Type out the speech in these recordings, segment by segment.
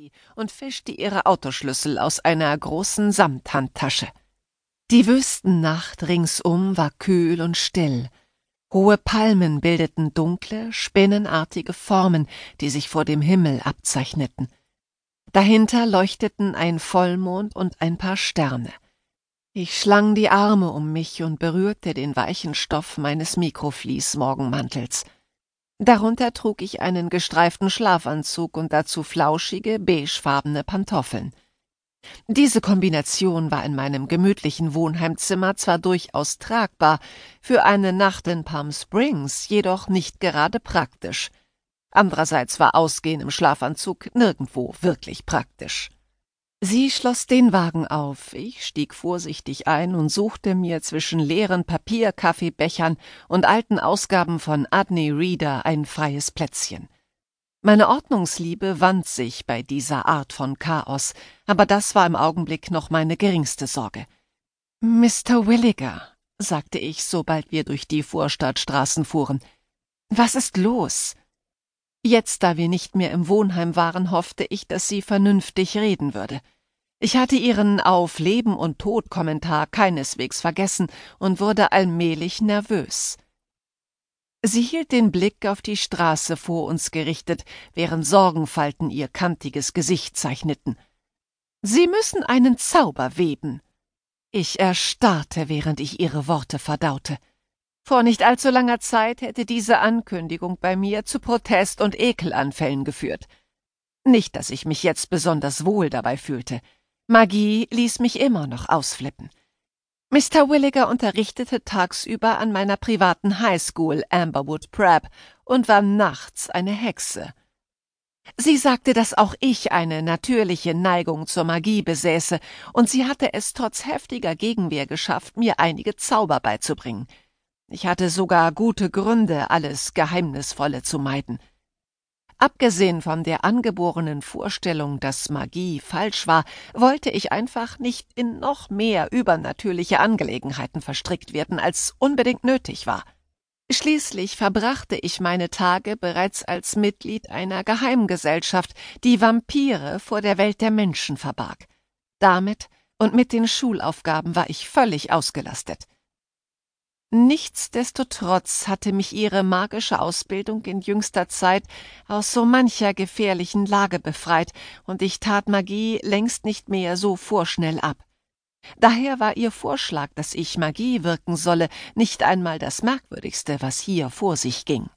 sie und fischte ihre Autoschlüssel aus einer großen Samthandtasche. Die Wüstennacht ringsum war kühl und still. Hohe Palmen bildeten dunkle, spinnenartige Formen, die sich vor dem Himmel abzeichneten. Dahinter leuchteten ein Vollmond und ein paar Sterne. Ich schlang die Arme um mich und berührte den weichen Stoff meines Mikroflies-Morgenmantels. Darunter trug ich einen gestreiften Schlafanzug und dazu flauschige, beigefarbene Pantoffeln. Diese Kombination war in meinem gemütlichen Wohnheimzimmer zwar durchaus tragbar, für eine Nacht in Palm Springs jedoch nicht gerade praktisch. Andererseits war Ausgehen im Schlafanzug nirgendwo wirklich praktisch. Sie schloss den Wagen auf, ich stieg vorsichtig ein und suchte mir zwischen leeren Papierkaffeebechern und alten Ausgaben von Adney Reader ein freies Plätzchen. Meine Ordnungsliebe wand sich bei dieser Art von Chaos, aber das war im Augenblick noch meine geringste Sorge. Mr. Williger, sagte ich, sobald wir durch die Vorstadtstraßen fuhren, was ist los? Jetzt, da wir nicht mehr im Wohnheim waren, hoffte ich, dass sie vernünftig reden würde. Ich hatte ihren auf Leben und Tod Kommentar keineswegs vergessen und wurde allmählich nervös. Sie hielt den Blick auf die Straße vor uns gerichtet, während Sorgenfalten ihr kantiges Gesicht zeichneten. Sie müssen einen Zauber weben. Ich erstarrte, während ich ihre Worte verdaute. Vor nicht allzu langer Zeit hätte diese Ankündigung bei mir zu Protest und Ekelanfällen geführt. Nicht, dass ich mich jetzt besonders wohl dabei fühlte. Magie ließ mich immer noch ausflippen. Mr. Williger unterrichtete tagsüber an meiner privaten Highschool Amberwood Prep und war nachts eine Hexe. Sie sagte, dass auch ich eine natürliche Neigung zur Magie besäße, und sie hatte es trotz heftiger Gegenwehr geschafft, mir einige Zauber beizubringen. Ich hatte sogar gute Gründe, alles Geheimnisvolle zu meiden. Abgesehen von der angeborenen Vorstellung, dass Magie falsch war, wollte ich einfach nicht in noch mehr übernatürliche Angelegenheiten verstrickt werden, als unbedingt nötig war. Schließlich verbrachte ich meine Tage bereits als Mitglied einer Geheimgesellschaft, die Vampire vor der Welt der Menschen verbarg. Damit und mit den Schulaufgaben war ich völlig ausgelastet. Nichtsdestotrotz hatte mich ihre magische Ausbildung in jüngster Zeit aus so mancher gefährlichen Lage befreit, und ich tat Magie längst nicht mehr so vorschnell ab. Daher war ihr Vorschlag, dass ich Magie wirken solle, nicht einmal das Merkwürdigste, was hier vor sich ging.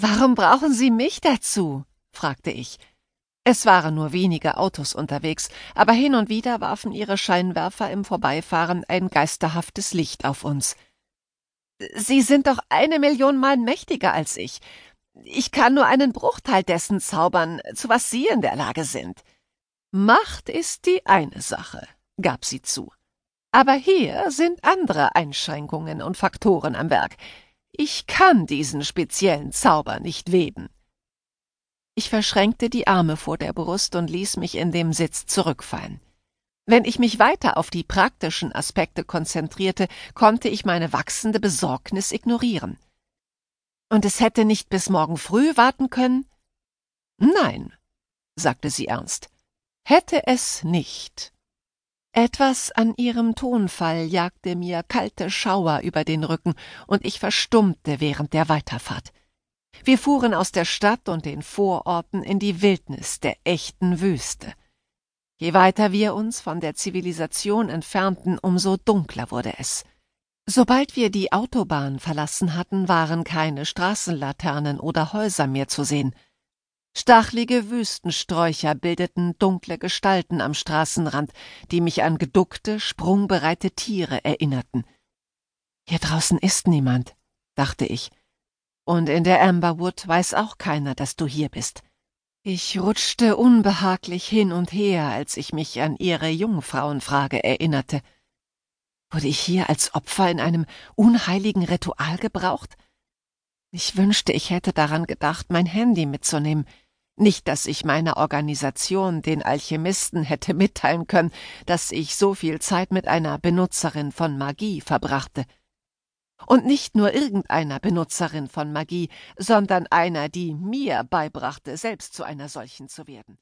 Warum brauchen Sie mich dazu? fragte ich. Es waren nur wenige Autos unterwegs, aber hin und wieder warfen ihre Scheinwerfer im Vorbeifahren ein geisterhaftes Licht auf uns. Sie sind doch eine Million Mal mächtiger als ich. Ich kann nur einen Bruchteil dessen zaubern, zu was Sie in der Lage sind. Macht ist die eine Sache, gab sie zu. Aber hier sind andere Einschränkungen und Faktoren am Werk. Ich kann diesen speziellen Zauber nicht weben. Ich verschränkte die Arme vor der Brust und ließ mich in dem Sitz zurückfallen. Wenn ich mich weiter auf die praktischen Aspekte konzentrierte, konnte ich meine wachsende Besorgnis ignorieren. Und es hätte nicht bis morgen früh warten können? Nein, sagte sie ernst, hätte es nicht. Etwas an ihrem Tonfall jagte mir kalte Schauer über den Rücken, und ich verstummte während der Weiterfahrt. Wir fuhren aus der Stadt und den Vororten in die Wildnis der echten Wüste. Je weiter wir uns von der Zivilisation entfernten, umso dunkler wurde es. Sobald wir die Autobahn verlassen hatten, waren keine Straßenlaternen oder Häuser mehr zu sehen. Stachlige Wüstensträucher bildeten dunkle Gestalten am Straßenrand, die mich an geduckte, sprungbereite Tiere erinnerten. Hier draußen ist niemand, dachte ich. Und in der Amberwood weiß auch keiner, dass du hier bist. Ich rutschte unbehaglich hin und her, als ich mich an ihre Jungfrauenfrage erinnerte. Wurde ich hier als Opfer in einem unheiligen Ritual gebraucht? Ich wünschte, ich hätte daran gedacht, mein Handy mitzunehmen. Nicht, dass ich meiner Organisation, den Alchemisten, hätte mitteilen können, dass ich so viel Zeit mit einer Benutzerin von Magie verbrachte. Und nicht nur irgendeiner Benutzerin von Magie, sondern einer, die mir beibrachte, selbst zu einer solchen zu werden.